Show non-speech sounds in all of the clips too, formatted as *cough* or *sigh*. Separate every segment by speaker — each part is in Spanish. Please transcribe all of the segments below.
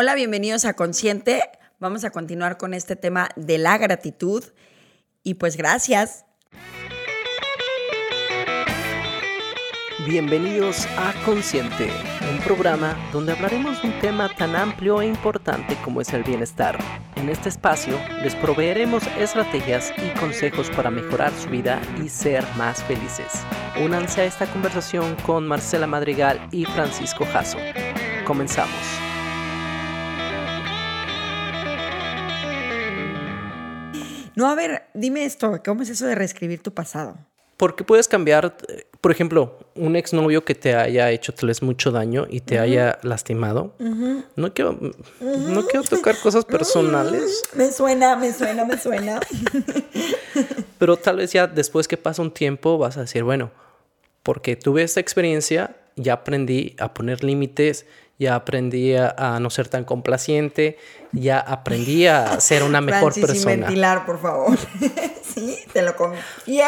Speaker 1: Hola, bienvenidos a Consciente. Vamos a continuar con este tema de la gratitud. Y pues gracias.
Speaker 2: Bienvenidos a Consciente, un programa donde hablaremos de un tema tan amplio e importante como es el bienestar. En este espacio les proveeremos estrategias y consejos para mejorar su vida y ser más felices. Únanse a esta conversación con Marcela Madrigal y Francisco Jasso. Comenzamos.
Speaker 1: No, a ver, dime esto, ¿cómo es eso de reescribir tu pasado?
Speaker 2: Porque puedes cambiar, por ejemplo, un exnovio que te haya hecho tal vez mucho daño y te haya lastimado. No quiero, no quiero tocar cosas *laughs* personales.
Speaker 1: Me suena, me suena, me suena. *laughs*
Speaker 2: Pero tal vez ya después que pasa un tiempo vas a decir, bueno, porque tuve esta experiencia, ya aprendí a poner límites, ya aprendí a, no ser tan complaciente, ya aprendí a ser una mejor
Speaker 1: Francis,
Speaker 2: persona.
Speaker 1: Sin ventilar, por favor. *laughs* sí, te lo confié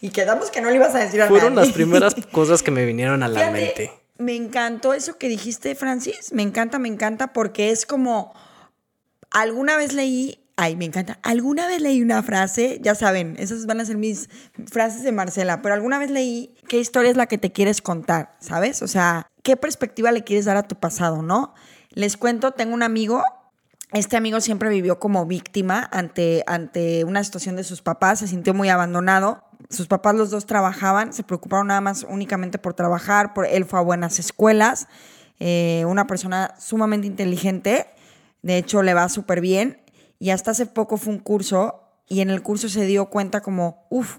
Speaker 1: y quedamos que no le ibas a decir a
Speaker 2: Fueron
Speaker 1: nadie.
Speaker 2: las primeras *laughs* cosas que me vinieron a la
Speaker 1: Fíjate,
Speaker 2: mente.
Speaker 1: Me encantó eso que dijiste, Francis. Me encanta, me encanta porque es como alguna vez leí, ay, me encanta. Alguna vez leí una frase, ya saben, esas van a ser mis frases de Marcela, pero alguna vez leí qué historia es la que te quieres contar, ¿sabes? O sea, qué perspectiva le quieres dar a tu pasado, ¿no? Les cuento, tengo un amigo este amigo siempre vivió como víctima ante, ante una situación de sus papás, se sintió muy abandonado. Sus papás los dos trabajaban, se preocuparon nada más únicamente por trabajar, por, él fue a buenas escuelas, eh, una persona sumamente inteligente, de hecho le va súper bien y hasta hace poco fue un curso y en el curso se dio cuenta como, uff,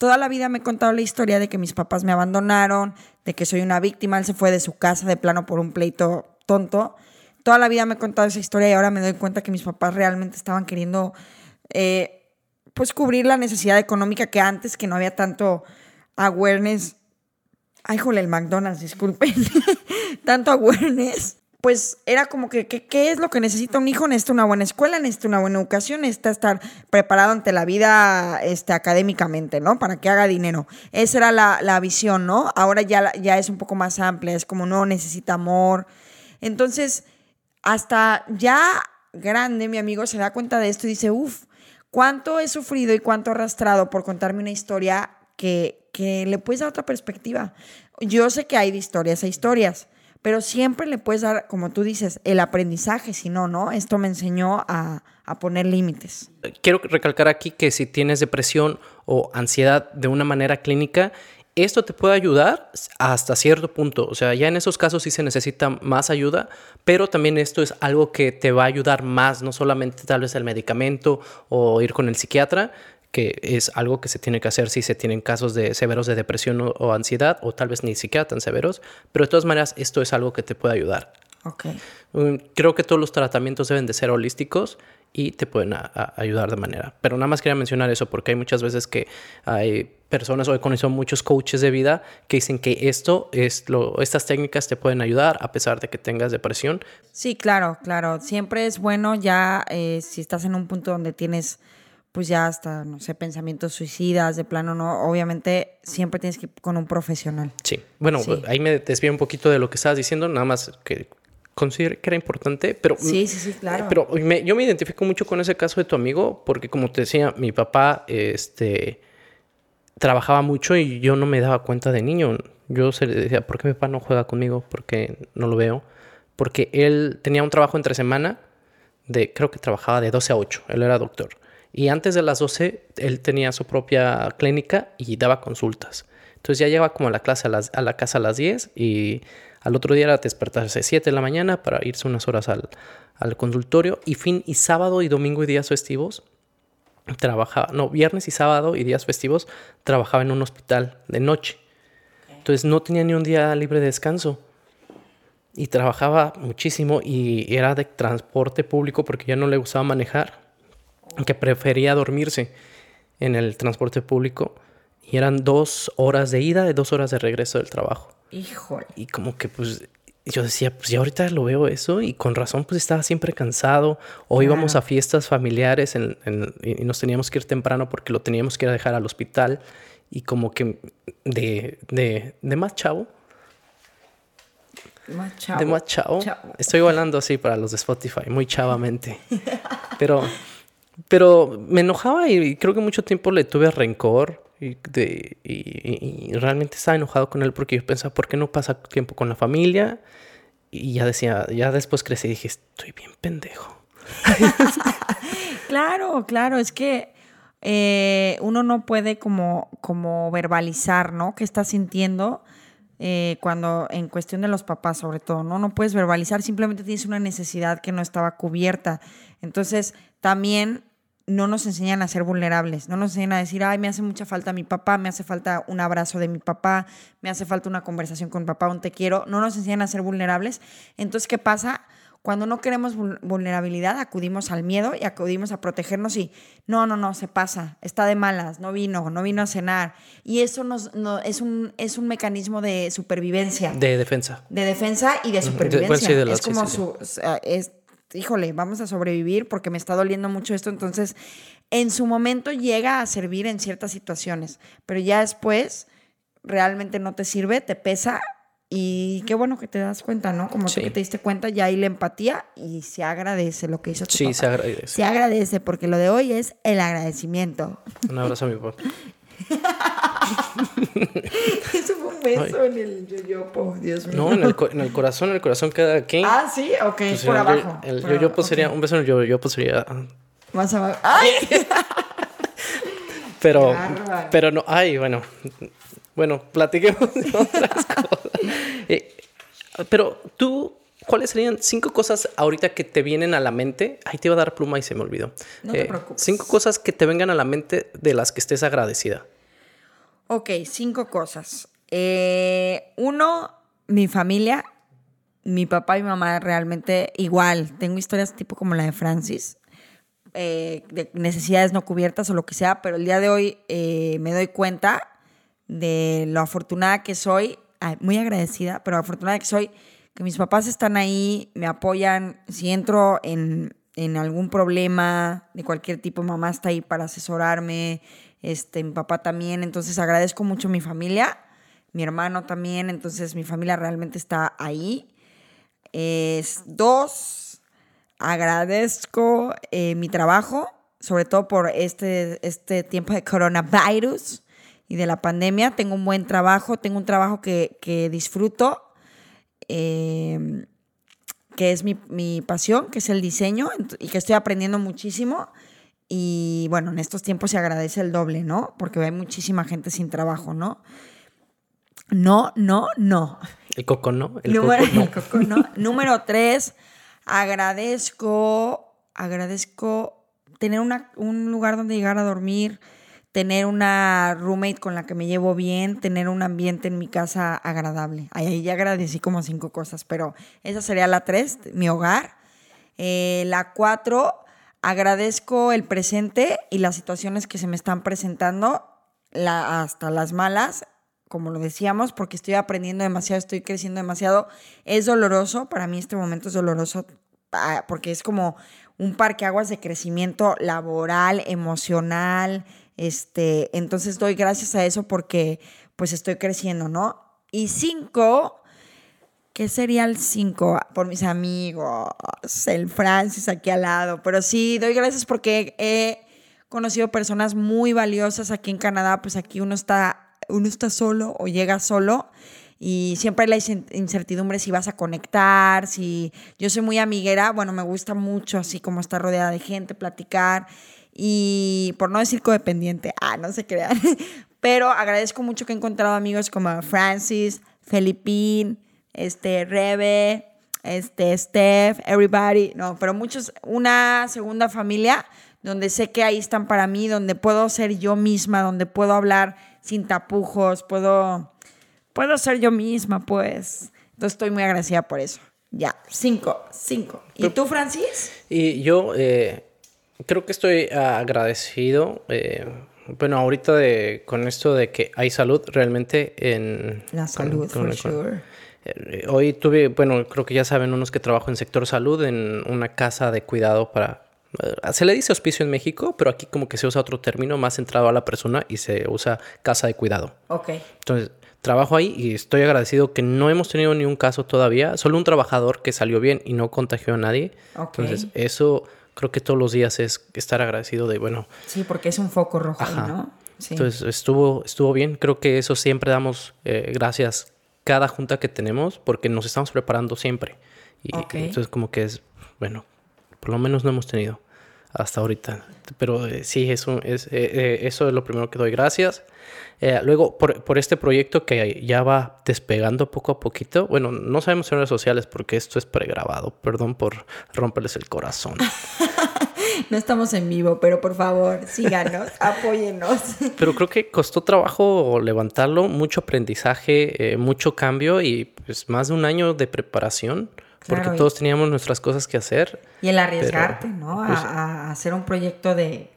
Speaker 1: toda la vida me he contado la historia de que mis papás me abandonaron, de que soy una víctima, él se fue de su casa de plano por un pleito tonto toda la vida me he contado esa historia y ahora me doy cuenta que mis papás realmente estaban queriendo, eh, pues, cubrir la necesidad económica que antes, que no había tanto awareness. Ay, jole, el McDonald's, disculpen. *laughs* tanto awareness. Pues era como que, ¿qué es lo que necesita un hijo? Necesita una buena escuela, necesita una buena educación, necesita estar preparado ante la vida este, académicamente, ¿no? Para que haga dinero. Esa era la, la visión, ¿no? Ahora ya, ya es un poco más amplia, es como, no, necesita amor. Entonces, hasta ya grande, mi amigo se da cuenta de esto y dice, uff, cuánto he sufrido y cuánto he arrastrado por contarme una historia que, que le puedes dar otra perspectiva. Yo sé que hay de historias a historias, pero siempre le puedes dar, como tú dices, el aprendizaje, si no, ¿no? Esto me enseñó a, a poner límites.
Speaker 2: Quiero recalcar aquí que si tienes depresión o ansiedad de una manera clínica, esto te puede ayudar hasta cierto punto. O sea, ya en esos casos sí se necesita más ayuda, pero también esto es algo que te va a ayudar más, no solamente tal vez el medicamento o ir con el psiquiatra, que es algo que se tiene que hacer si se tienen casos de severos de depresión o, o ansiedad, o tal vez ni siquiera tan severos, pero de todas maneras esto es algo que te puede ayudar.
Speaker 1: Ok.
Speaker 2: Creo que todos los tratamientos deben de ser holísticos y te pueden a, a ayudar de manera. Pero nada más quería mencionar eso porque hay muchas veces que hay personas, hoy conozco muchos coaches de vida que dicen que esto es lo, estas técnicas te pueden ayudar a pesar de que tengas depresión.
Speaker 1: Sí, claro, claro. Siempre es bueno ya eh, si estás en un punto donde tienes pues ya hasta, no sé, pensamientos suicidas, de plano, no, obviamente siempre tienes que ir con un profesional.
Speaker 2: Sí, bueno,
Speaker 1: Sí.
Speaker 2: ahí me desvío un poquito de lo que estabas diciendo, nada más que consideré que era importante, pero...
Speaker 1: Sí, sí, sí, claro.
Speaker 2: Pero me- yo me identifico mucho con ese caso de tu amigo, porque como te decía, mi papá, este, trabajaba mucho y yo no me daba cuenta de niño. Yo se le decía, ¿por qué mi papá no juega conmigo? ¿Por qué no lo veo? Porque él tenía un trabajo entre semana de, creo que trabajaba de 12 a 8, él era doctor. Y antes de las 12, él tenía su propia clínica y daba consultas. Entonces ya llegaba como a la, clase a, las- a la casa a las 10 y al otro día era despertarse 7 de la mañana para irse unas horas al, al consultorio. Y fin, y sábado y domingo y días festivos trabajaba, no, viernes y sábado y días festivos trabajaba en un hospital de noche. Entonces no tenía ni un día libre de descanso. Y trabajaba muchísimo y era de transporte público porque ya no le gustaba manejar, que prefería dormirse en el transporte público. Y eran dos horas de ida y dos horas de regreso del trabajo.
Speaker 1: Híjole.
Speaker 2: Y como que pues yo decía, pues ya ahorita lo veo eso y con razón pues estaba siempre cansado o íbamos a fiestas familiares en- en- y nos teníamos que ir temprano porque lo teníamos que ir a dejar al hospital y como que de, de, de más chavo
Speaker 1: Más chavo.
Speaker 2: De más chavo.
Speaker 1: Chavo.
Speaker 2: Estoy bailando así para los de Spotify, muy chavamente. *laughs* Pero, pero me enojaba y creo que mucho tiempo le tuve rencor y, realmente estaba enojado con él porque yo pensaba, ¿por qué no pasa tiempo con la familia? Y ya decía, ya después crecí y dije, estoy bien pendejo. *laughs*
Speaker 1: Claro, claro, es que eh, uno no puede como, como verbalizar, ¿no? ¿Qué está sintiendo eh, cuando, en cuestión de los papás sobre todo, ¿no? No puedes verbalizar, simplemente tienes una necesidad que no estaba cubierta. Entonces, también no nos enseñan a ser vulnerables, no nos enseñan a decir, ay, me hace mucha falta mi papá, me hace falta un abrazo de mi papá, me hace falta una conversación con mi papá, un te quiero, no nos enseñan a ser vulnerables. Entonces, ¿qué pasa? Cuando no queremos vul- vulnerabilidad, acudimos al miedo y acudimos a protegernos y no, no, no, se pasa, está de malas, no vino, no vino a cenar. Y eso nos, no, es, un, es un mecanismo de supervivencia
Speaker 2: De defensa.
Speaker 1: de defensa y de
Speaker 2: Ujú, de-
Speaker 1: supervivencia.
Speaker 2: bueno, sí, de la-
Speaker 1: es como
Speaker 2: sí, sí.
Speaker 1: su, es, híjole, vamos a sobrevivir porque me está doliendo mucho esto. Entonces, en su momento llega a servir en ciertas situaciones, pero ya después realmente no te sirve, te pesa. Y qué bueno que te das cuenta, ¿no? Como tú
Speaker 2: Sí.
Speaker 1: que te diste cuenta, ya hay la empatía y se agradece lo que hizo tu
Speaker 2: Sí,
Speaker 1: papá.
Speaker 2: se agradece.
Speaker 1: Se agradece porque lo de hoy es el agradecimiento.
Speaker 2: Un abrazo a mi papá. *laughs* *laughs*
Speaker 1: Eso fue un beso en el yoyopo, Dios mío.
Speaker 2: No, en el, en el corazón, en el corazón queda aquí.
Speaker 1: Ah, sí, ok,
Speaker 2: Pues,
Speaker 1: por
Speaker 2: el
Speaker 1: abajo.
Speaker 2: El
Speaker 1: por
Speaker 2: yo-yo
Speaker 1: abajo,
Speaker 2: sería, un beso en el yo-yo sería
Speaker 1: Más abajo. ¡Ay! *laughs*
Speaker 2: Pero,
Speaker 1: bárbaro.
Speaker 2: pero no, ay, bueno, bueno, platiquemos de otras *laughs* cosas. Eh, pero tú, ¿cuáles serían cinco cosas ahorita que te vienen a la mente? Ahí te iba a dar pluma y se me olvidó. Eh,
Speaker 1: No te preocupes.
Speaker 2: Cinco cosas que te vengan a la mente de las que estés agradecida.
Speaker 1: Ok, cinco cosas. Eh, uno, mi familia. Mi papá y mamá realmente igual. Tengo historias tipo como la de Francis. eh, de necesidades no cubiertas o lo que sea, pero el día de hoy eh, me doy cuenta de lo afortunada que soy, muy agradecida, pero afortunada que soy, que mis papás están ahí, me apoyan, si entro en, en algún problema de cualquier tipo, mamá está ahí para asesorarme, este, mi papá también, entonces agradezco mucho a mi familia, mi hermano también, entonces mi familia realmente está ahí. Es, dos, agradezco eh, mi trabajo, sobre todo por este, este tiempo de coronavirus y de la pandemia. Tengo un buen trabajo, tengo un trabajo que, que disfruto, eh, que es mi, mi pasión, que es el diseño y que estoy aprendiendo muchísimo. Y bueno, en estos tiempos se agradece el doble, ¿no? Porque hay muchísima gente sin trabajo, ¿no? No, no, no.
Speaker 2: El coco no, el
Speaker 1: Número,
Speaker 2: coco no. *laughs*
Speaker 1: el coco no. Número tres, agradezco, agradezco tener una- un lugar donde llegar a dormir, tener una roommate con la que me llevo bien, tener un ambiente en mi casa agradable. Ahí, ahí ya agradecí como cinco cosas, pero esa sería la tres, mi hogar. Eh, la cuatro, agradezco el presente y las situaciones que se me están presentando, hasta las malas, como lo decíamos, porque estoy aprendiendo demasiado, estoy creciendo demasiado. Es doloroso, para mí este momento es doloroso ah, porque es como un parqueaguas de crecimiento laboral, emocional, este, entonces doy gracias a eso porque pues estoy creciendo, ¿no? Y cinco, ¿Qué sería el 5? Por mis amigos, el Francis aquí al lado. Pero sí, doy gracias porque he conocido personas muy valiosas aquí en Canadá. Pues aquí uno está, uno está solo o llega solo. Y siempre hay la incertidumbre si vas a conectar, si yo soy muy amiguera, bueno, me gusta mucho así como estar rodeada de gente, platicar y por no decir codependiente, ah, no se crean, *laughs* pero agradezco mucho que he encontrado amigos como Francis, Felipín, este, Rebe, este, Steph, everybody, no, pero muchos, una segunda familia donde sé que ahí están para mí, donde puedo ser yo misma, donde puedo hablar sin tapujos, puedo, puedo ser yo misma, pues. Entonces estoy muy agradecida por eso. Ya, cinco, cinco. ¿Y tú, Francis?
Speaker 2: Y yo eh, creo que estoy agradecido. eh, bueno, ahorita de, con esto de que hay salud realmente en...
Speaker 1: La
Speaker 2: con-
Speaker 1: salud,
Speaker 2: con-
Speaker 1: for
Speaker 2: con-
Speaker 1: sure.
Speaker 2: Eh, Hoy tuve, bueno, creo que ya saben unos que trabajo en sector salud en una casa de cuidado para... eh, Se le dice hospicio en México, pero aquí como que se usa otro término más centrado a la persona y se usa casa de cuidado.
Speaker 1: Ok.
Speaker 2: Entonces, trabajo ahí y estoy agradecido que no hemos tenido ni un caso todavía, solo un trabajador que salió bien y no contagió a nadie.
Speaker 1: Ok.
Speaker 2: Entonces, eso creo que todos los días es estar agradecido de, bueno,
Speaker 1: Sí, porque es un foco rojo, ahí,
Speaker 2: Ajá.
Speaker 1: ¿no? Sí.
Speaker 2: entonces estuvo, estuvo bien. Creo que eso siempre damos eh, gracias cada junta que tenemos porque nos estamos preparando siempre. Y
Speaker 1: Ok.
Speaker 2: entonces como que es, bueno, por lo menos no hemos tenido hasta ahorita. Pero eh, sí, eso es, eh, eh, eso es lo primero que doy gracias. Luego, por, por este proyecto que ya va despegando poco a poquito. Bueno, no sabemos en redes sociales porque esto es pregrabado. Perdón por romperles el corazón. *laughs*
Speaker 1: No estamos en vivo, pero por favor, síganos, *laughs* apóyennos.
Speaker 2: Pero creo que costó trabajo levantarlo, mucho aprendizaje, eh, mucho cambio y pues más de un año de preparación, porque
Speaker 1: Claro,
Speaker 2: todos teníamos nuestras cosas que hacer.
Speaker 1: Y el arriesgarte, ¿no? A,
Speaker 2: pues-
Speaker 1: a hacer un proyecto de,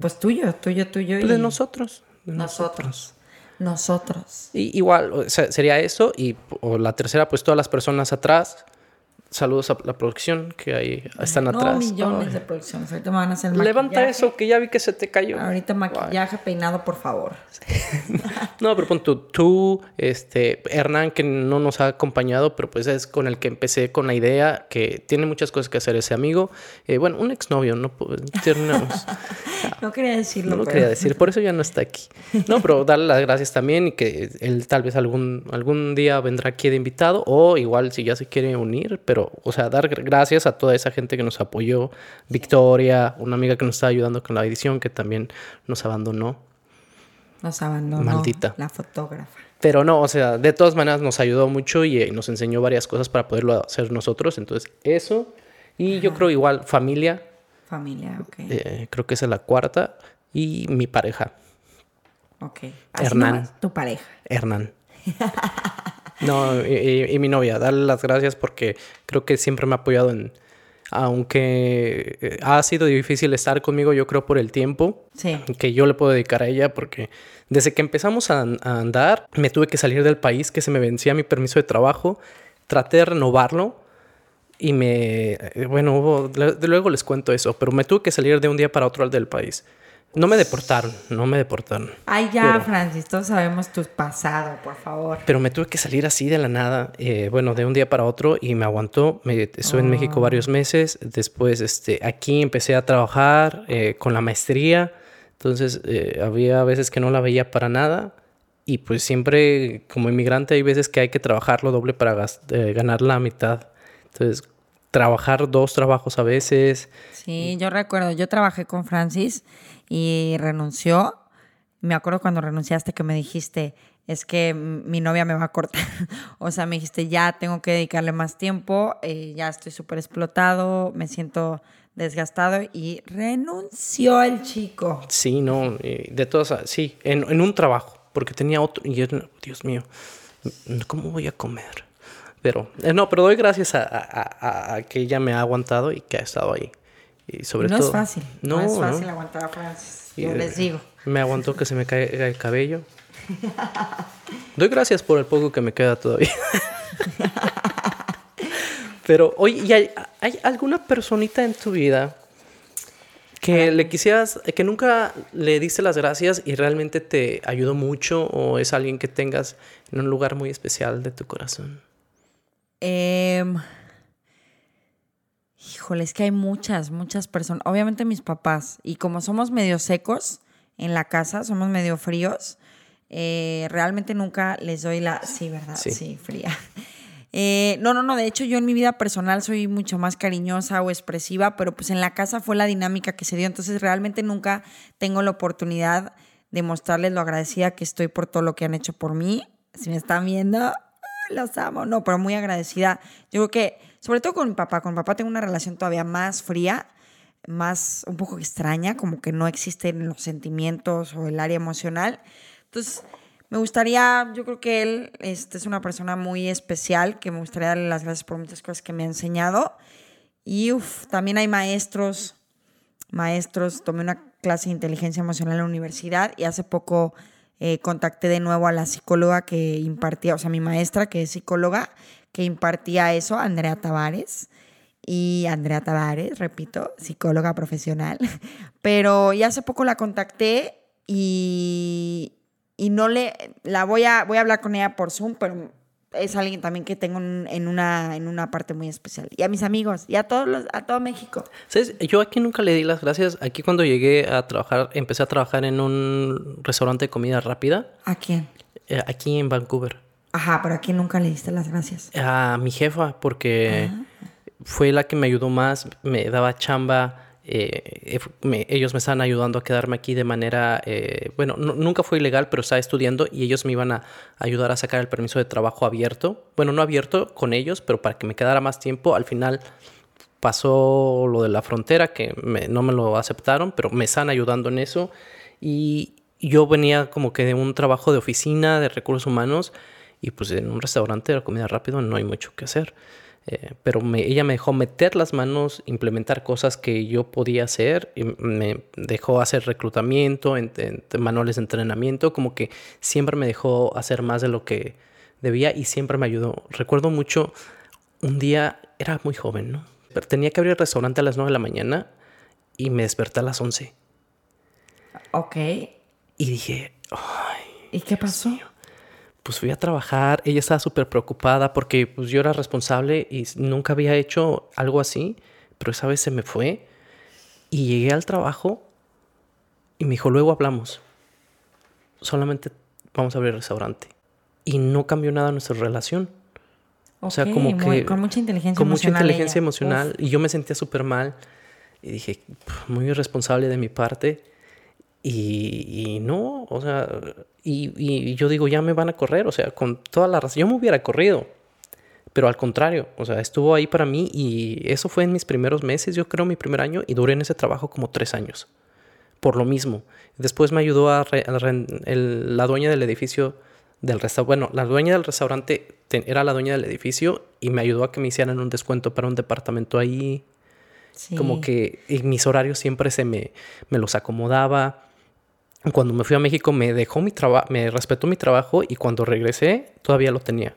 Speaker 1: pues tuyo, tuyo, tuyo.
Speaker 2: Pues, de
Speaker 1: y
Speaker 2: nosotros. de
Speaker 1: Nosotros. Nosotros.
Speaker 2: Y igual, o sea, sería eso. Y o la tercera, pues todas las personas atrás. Saludos a la producción que ahí están
Speaker 1: No,
Speaker 2: atrás.
Speaker 1: millones
Speaker 2: Ay.
Speaker 1: de producciones. Ahorita me van a hacer
Speaker 2: Levanta
Speaker 1: maquillaje.
Speaker 2: eso, que ya vi que se te cayó.
Speaker 1: Ahorita maquillaje, peinado, por favor. *laughs*
Speaker 2: No, pero pon tú, tú, este, Hernán, que no nos ha acompañado, pero pues es con el que empecé con la idea, que tiene muchas cosas que hacer ese amigo. Eh, bueno, un exnovio, no terminamos. *laughs*
Speaker 1: No quería decirlo.
Speaker 2: No lo
Speaker 1: pero-
Speaker 2: quería decir, por eso ya no está aquí. No, pero darle las gracias también y que él tal vez algún, algún día vendrá aquí de invitado o igual si ya se quiere unir, pero, o sea, dar gr- gracias a toda esa gente que nos apoyó. Victoria, una amiga que nos está ayudando con la edición, que también nos abandonó.
Speaker 1: Nos abandonó.
Speaker 2: Maldita.
Speaker 1: La fotógrafa.
Speaker 2: Pero no, o sea, de todas maneras nos ayudó mucho y eh, nos enseñó varias cosas para poderlo hacer nosotros. Entonces, eso. Y yo creo igual familia,
Speaker 1: Familia, ok.
Speaker 2: eh, creo que esa es la cuarta. Y mi pareja,
Speaker 1: ok. Así
Speaker 2: Hernán.
Speaker 1: nomás, tu pareja.
Speaker 2: Hernán. *laughs* No, y, y- mi novia, darle las gracias porque creo que siempre me ha apoyado en... Aunque eh, ha sido difícil estar conmigo, yo creo por el tiempo
Speaker 1: Sí.
Speaker 2: que yo le puedo dedicar a ella porque desde que empezamos a, a andar me tuve que salir del país, que se me vencía mi permiso de trabajo, traté de renovarlo y me, eh, bueno, luego les cuento eso, pero me tuve que salir de un día para otro del país. No me deportaron, no me deportaron.
Speaker 1: Ay, ya,
Speaker 2: Pero-
Speaker 1: Francis, todos sabemos tu pasado, por favor.
Speaker 2: Pero me tuve que salir así de la nada, eh, bueno, de un día para otro y me aguantó. Me, estuve en México varios meses. Después, este, aquí empecé a trabajar eh, con la maestría. Entonces, eh, había veces que no la veía para nada. Y pues siempre, como inmigrante, hay veces que hay que trabajar lo doble para ganar la mitad. Entonces, trabajar dos trabajos a veces.
Speaker 1: Sí, yo recuerdo, yo trabajé con Francis y renunció. Me acuerdo cuando renunciaste que me dijiste, es que mi novia me va a cortar. *laughs* o sea, me dijiste, ya tengo que dedicarle más tiempo, eh, ya estoy súper explotado, me siento desgastado y renunció el chico.
Speaker 2: Sí, no, eh, de todas, sí, en, en un trabajo, porque tenía otro, y yo, Dios mío, ¿cómo voy a comer? Pero, eh, no, pero doy gracias a- a- a que ella me ha aguantado y que ha estado ahí. Y sobre
Speaker 1: Y no
Speaker 2: todo.
Speaker 1: es fácil, no,
Speaker 2: No,
Speaker 1: es fácil
Speaker 2: no.
Speaker 1: aguantar a Francis, yo
Speaker 2: eh,
Speaker 1: les digo.
Speaker 2: Me aguantó que se me caiga el cabello. *laughs* Doy gracias por el poco que me queda todavía. *laughs* Pero, oye, ¿y hay, hay alguna personita en tu vida que le quisieras, que nunca le diste las gracias y realmente te ayudó mucho o es alguien que tengas en un lugar muy especial de tu corazón?
Speaker 1: Em, híjole, es que hay muchas, muchas personas. Obviamente mis papás. Y como somos medio secos en la casa, somos medio fríos, eh, realmente nunca les doy la... Sí, ¿verdad?
Speaker 2: Sí.
Speaker 1: Sí, fría. *laughs* Eh, no, no, no. De hecho, yo en mi vida personal soy mucho más cariñosa o expresiva, pero pues en la casa fue la dinámica que se dio. Entonces, realmente nunca tengo la oportunidad de mostrarles lo agradecida que estoy por todo lo que han hecho por mí. Si me están viendo, los amo. No, pero muy agradecida. Yo creo que, sobre todo con papá, con papá tengo una relación todavía más fría, más un poco extraña, como que no existen los sentimientos o el área emocional. Entonces, me gustaría, yo creo que él este, es una persona muy especial, que me gustaría darle las gracias por muchas cosas que me ha enseñado. Y uf, también hay maestros, maestros, tomé una clase de inteligencia emocional en la universidad y hace poco eh, contacté de nuevo a la psicóloga que impartía, o sea, mi maestra que es psicóloga, que impartía eso, Andrea Tavares. Y Andrea Tavares, repito, psicóloga profesional. *laughs* Pero ya hace poco la contacté y, y no le, la voy a, voy a hablar con ella por Zoom, pero es alguien también que tengo en, una, en una parte muy especial. Y a mis amigos, y a, todos los, a todo México.
Speaker 2: ¿Sabes? Yo aquí nunca le di las gracias. Aquí cuando llegué a trabajar, empecé a trabajar en un restaurante de comida rápida.
Speaker 1: ¿A quién?
Speaker 2: Eh, aquí en Vancouver.
Speaker 1: Ajá, pero aquí nunca le diste las gracias.
Speaker 2: A mi jefa, porque ah. fue la que me ayudó más, me daba chamba eh, ellos me estaban ayudando a quedarme aquí de manera, eh, bueno, nunca fue ilegal, pero estaba estudiando y ellos me iban a ayudar a sacar el permiso de trabajo abierto. Bueno, no abierto con ellos, pero para que me quedara más tiempo. Al final pasó lo de la frontera, que no me lo aceptaron, pero me están ayudando en eso. Y yo venía como que de un trabajo de oficina, de recursos humanos, y pues en un restaurante de comida rápido no hay mucho que hacer. Eh, pero ella me dejó meter las manos, implementar cosas que yo podía hacer, y me dejó hacer reclutamiento, en, manuales de entrenamiento, como que siempre me dejó hacer más de lo que debía y siempre me ayudó. Recuerdo mucho, un día era muy joven, ¿no? Pero tenía que abrir el restaurante a las 9 de la mañana y me desperté a las 11.
Speaker 1: Ok.
Speaker 2: Y dije, ay.
Speaker 1: ¿Y qué pasó?
Speaker 2: Pues fui a trabajar, ella estaba súper preocupada porque pues yo era responsable y nunca había hecho algo así, pero esa vez se me fue y llegué al trabajo y me dijo, luego hablamos, solamente vamos a abrir el restaurante. Y no cambió nada nuestra relación.
Speaker 1: o sea, como que... Con mucha inteligencia emocional. Con mucha
Speaker 2: inteligencia emocional. Y yo me sentía súper mal. Y dije, muy irresponsable de mi parte. Y, no, o sea, y, yo digo, ya me van a correr, o sea, con toda la razón, yo me hubiera corrido, pero al contrario, o sea, estuvo ahí para mí y eso fue en mis primeros meses, yo creo mi primer año, y duré en ese trabajo como tres años, por lo mismo. Después me ayudó a, la dueña del edificio del restaurante, bueno, la dueña del restaurante era la dueña del edificio y me ayudó a que me hicieran un descuento para un departamento ahí. Como que mis horarios siempre se me, me los acomodaba cuando me fui a México me dejó mi trabajo, me respetó mi trabajo y cuando regresé todavía lo tenía.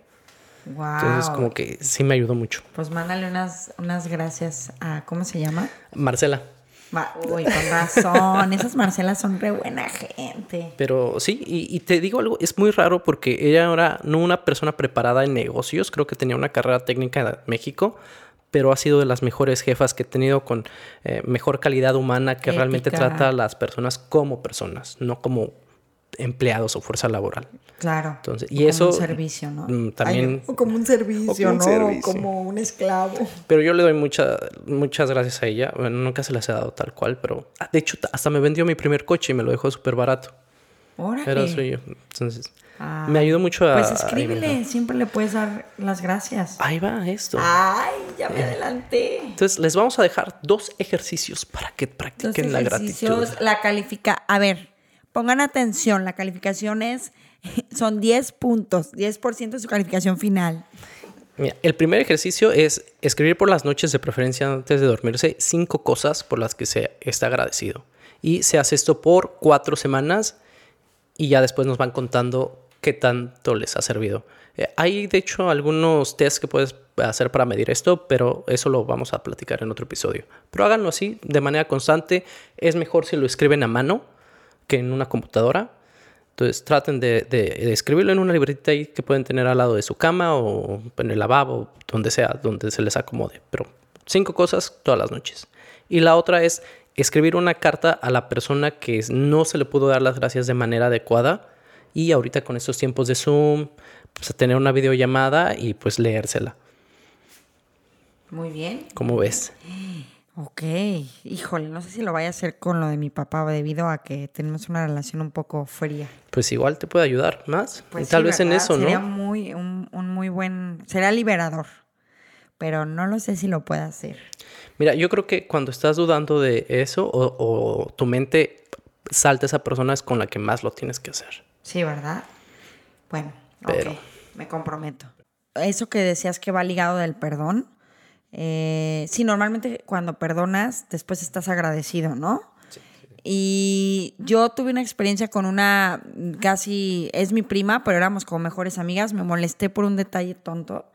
Speaker 2: Wow. Entonces como que sí me ayudó mucho.
Speaker 1: Pues mándale unas, unas gracias a, ¿cómo se llama?
Speaker 2: Marcela.
Speaker 1: Uy, con razón. Esas Marcelas son re buena gente.
Speaker 2: Pero sí, y, y, te digo algo, es muy raro porque ella era no una persona preparada en negocios, creo que tenía una carrera técnica en México, pero ha sido de las mejores jefas que he tenido con eh, mejor calidad humana que realmente trata a las personas como personas, no como empleados o fuerza laboral.
Speaker 1: Claro.
Speaker 2: Entonces, y eso
Speaker 1: como un servicio, ¿no?
Speaker 2: Mm, también
Speaker 1: o como un servicio, ¿no? Como un esclavo.
Speaker 2: Pero yo le doy muchas muchas gracias a ella. Bueno, nunca se las he dado tal cual, pero ah, de hecho hasta me vendió mi primer coche y me lo dejó súper barato.
Speaker 1: Órale.
Speaker 2: Era suyo. Entonces, me ayudó mucho a.
Speaker 1: Pues escríbele, siempre le puedes dar las gracias.
Speaker 2: Ahí va esto.
Speaker 1: Ay, ya me adelanté.
Speaker 2: Entonces, les vamos a dejar dos ejercicios para que practiquen la gratitud.
Speaker 1: La califica. A ver, pongan atención. La calificación es. *laughs* Son 10 puntos, 10% de su calificación final.
Speaker 2: Mira, el primer ejercicio es escribir por las noches, de preferencia antes de dormirse, cinco cosas por las que se está agradecido. Y se hace esto por cuatro semanas y ya después nos van contando qué tanto les ha servido. Eh, hay de hecho algunos tests que puedes hacer para medir esto, pero eso lo vamos a platicar en otro episodio. Pero háganlo así, de manera constante. Es mejor si lo escriben a mano que en una computadora. Entonces traten de, de, escribirlo en una libretita ahí que pueden tener al lado de su cama o en el lavabo, donde sea, donde se les acomode. Pero cinco cosas todas las noches. Y la otra es escribir una carta a la persona que no se le pudo dar las gracias de manera adecuada y ahorita con estos tiempos de Zoom, pues a tener una videollamada y pues leérsela.
Speaker 1: Muy bien.
Speaker 2: ¿Cómo ves?
Speaker 1: Ok, híjole, no sé si lo vaya a hacer con lo de mi papá debido a que tenemos una relación un poco fría.
Speaker 2: Pues igual te puede ayudar más. Pues tal vez en eso,
Speaker 1: ¿no? Sería muy, un, muy buen, sería liberador, pero no lo sé si lo puede hacer.
Speaker 2: Mira, yo creo que cuando estás dudando de eso o, o tu mente salta esa persona es con la que más lo tienes que hacer.
Speaker 1: Sí, ¿verdad? Bueno, ok, me comprometo. Eso que decías que va ligado del perdón. Eh, sí, normalmente cuando perdonas, después estás agradecido, ¿no? Sí, Y yo tuve una experiencia con una, casi, es mi prima, pero éramos como mejores amigas. Me molesté por un detalle tonto,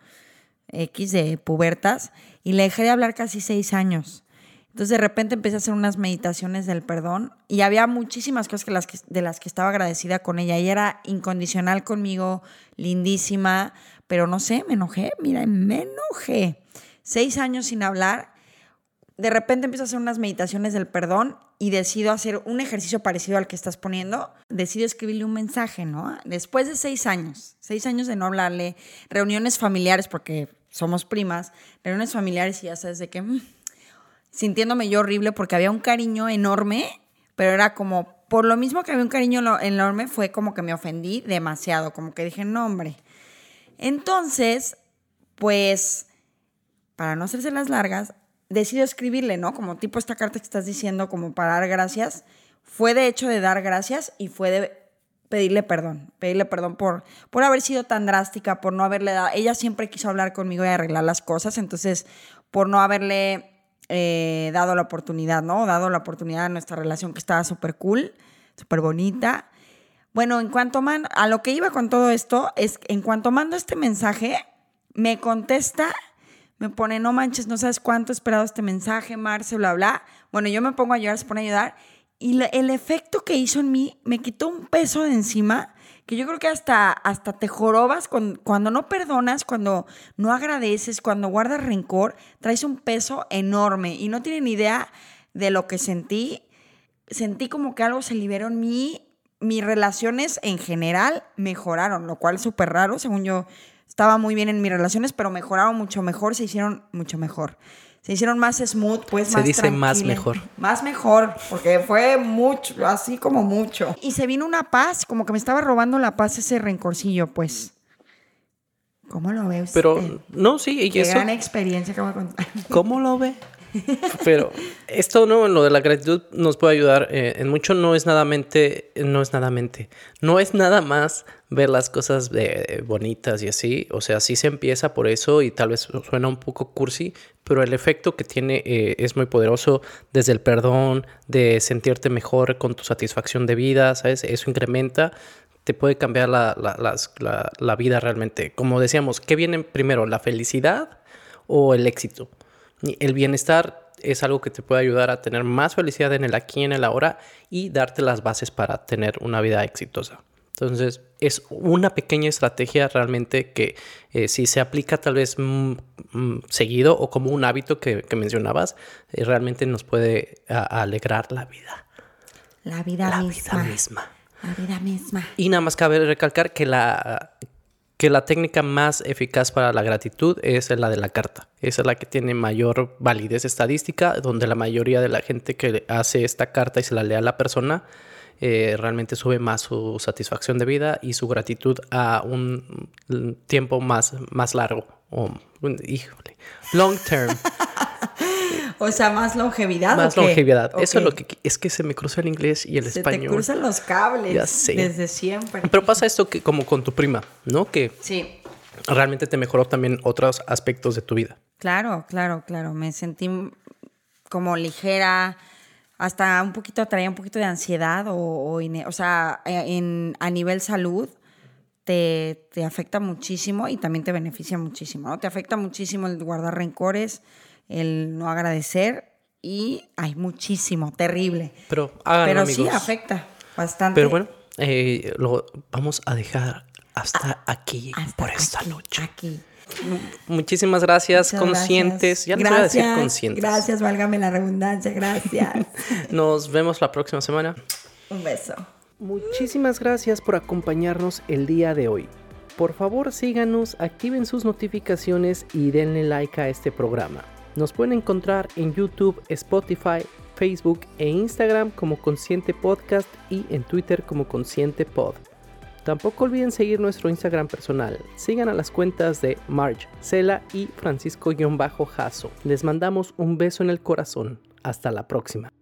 Speaker 1: X de pubertas, y le dejé de hablar casi seis años. Entonces de repente empecé a hacer unas meditaciones del perdón y había muchísimas cosas que de las que estaba agradecida con ella. Ella era incondicional conmigo, lindísima, pero no sé, me enojé, mira, me enojé. Seis años sin hablar, de repente empiezo a hacer unas meditaciones del perdón y decido hacer un ejercicio parecido al que estás poniendo. Decido escribirle un mensaje, ¿no? Después de seis años, seis años de no hablarle, reuniones familiares, porque somos primas, reuniones familiares y ya sabes de qué, mm, sintiéndome yo horrible porque había un cariño enorme, pero era como, por lo mismo que había un cariño enorme, fue como que me ofendí demasiado, como que dije, no, hombre. Entonces, pues, para no hacerse las largas, decido escribirle, ¿no? Como tipo esta carta que estás diciendo, como para dar gracias. Fue de hecho de dar gracias y fue de pedirle perdón, pedirle perdón por, por haber sido tan drástica, por no haberle dado, ella siempre quiso hablar conmigo y arreglar las cosas, entonces por no haberle eh, dado la oportunidad, ¿no? Dado la oportunidad a nuestra relación que estaba súper cool, súper bonita. Bueno, en cuanto a lo que iba con todo esto es, en cuanto mando este mensaje, me contesta, me pone, no manches, no sabes cuánto he esperado este mensaje, Marce, bla, bla. Bueno, yo me pongo a llorar, se pone a ayudar y el efecto que hizo en mí me quitó un peso de encima que yo creo que hasta, hasta te jorobas cuando, cuando no perdonas, cuando no agradeces, cuando guardas rencor, traes un peso enorme y no tienen idea de lo que sentí. Sentí como que algo se liberó en mí. Mis relaciones en general mejoraron, lo cual es súper raro. Según yo, estaba muy bien en mis relaciones, pero mejoraron mucho mejor, se hicieron mucho mejor se hicieron más smooth, pues
Speaker 2: se dice más mejor.
Speaker 1: Más mejor, porque fue mucho, así como mucho. Y se vino una paz, como que me estaba robando la paz ese rencorcillo, pues. ¿Cómo lo ve usted?
Speaker 2: Pero, no, sí,
Speaker 1: y Qué gran experiencia que voy a contar.
Speaker 2: ¿Cómo lo ve? *laughs* Pero esto no, lo de la gratitud nos puede ayudar eh, en mucho. No es nada mente, no es nada mente, no es nada más ver las cosas de, bonitas y así. O sea, sí se empieza por eso y tal vez suena un poco cursi, pero el efecto que tiene eh, es muy poderoso desde el perdón, de sentirte mejor con tu satisfacción de vida, ¿sabes? Eso incrementa te puede cambiar la, la, la, vida realmente. Como decíamos, ¿qué viene primero, la felicidad o el éxito? El bienestar es algo que te puede ayudar a tener más felicidad en el aquí y en el ahora y darte las bases para tener una vida exitosa. Entonces, es una pequeña estrategia realmente que eh, si se aplica tal vez mm, mm, seguido o como un hábito que, mencionabas, eh, realmente nos puede alegrar la vida.
Speaker 1: La vida
Speaker 2: la
Speaker 1: misma.
Speaker 2: Vida misma.
Speaker 1: La vida misma.
Speaker 2: Y nada más cabe recalcar que la que la técnica más eficaz para la gratitud es la de la carta. Esa es la que tiene mayor validez estadística, donde la mayoría de la gente que hace esta carta y se la lee a la persona eh, realmente sube más su satisfacción de vida y su gratitud a un tiempo más, más largo. O, híjole, long term. *laughs*
Speaker 1: O sea, más longevidad.
Speaker 2: Más longevidad. Eso es lo que es que se me cruza el inglés y el español. Se te
Speaker 1: cruzan los cables. Ya sé. Desde siempre.
Speaker 2: Pero pasa esto que como con tu prima, ¿no? Que
Speaker 1: sí.
Speaker 2: realmente te mejoró también otros aspectos de tu vida.
Speaker 1: Claro, claro, claro. Me sentí como ligera, hasta un poquito, traía un poquito de ansiedad o, o, sea, eh, en, a nivel salud. Te, te, afecta muchísimo y también te beneficia muchísimo, ¿no? Te afecta muchísimo el guardar rencores, el no agradecer y hay muchísimo, terrible.
Speaker 2: Pero,
Speaker 1: Pero sí afecta bastante.
Speaker 2: Pero bueno, eh, lo vamos a dejar hasta aquí por esta noche.
Speaker 1: Aquí.
Speaker 2: Muchísimas gracias, conscientes. Ya les voy a decir conscientes.
Speaker 1: Gracias, válgame la redundancia, gracias. *laughs*
Speaker 2: Nos vemos la próxima semana.
Speaker 1: Un beso.
Speaker 2: Muchísimas gracias por acompañarnos el día de hoy. Por favor, síganos, activen sus notificaciones y denle like a este programa. Nos pueden encontrar en YouTube, Spotify, Facebook e Instagram como Consciente Podcast y en Twitter como Consciente Pod. Tampoco olviden seguir nuestro Instagram personal. Sigan a las cuentas de Marge, Cela y Francisco-Jaso. Les mandamos un beso en el corazón. Hasta la próxima.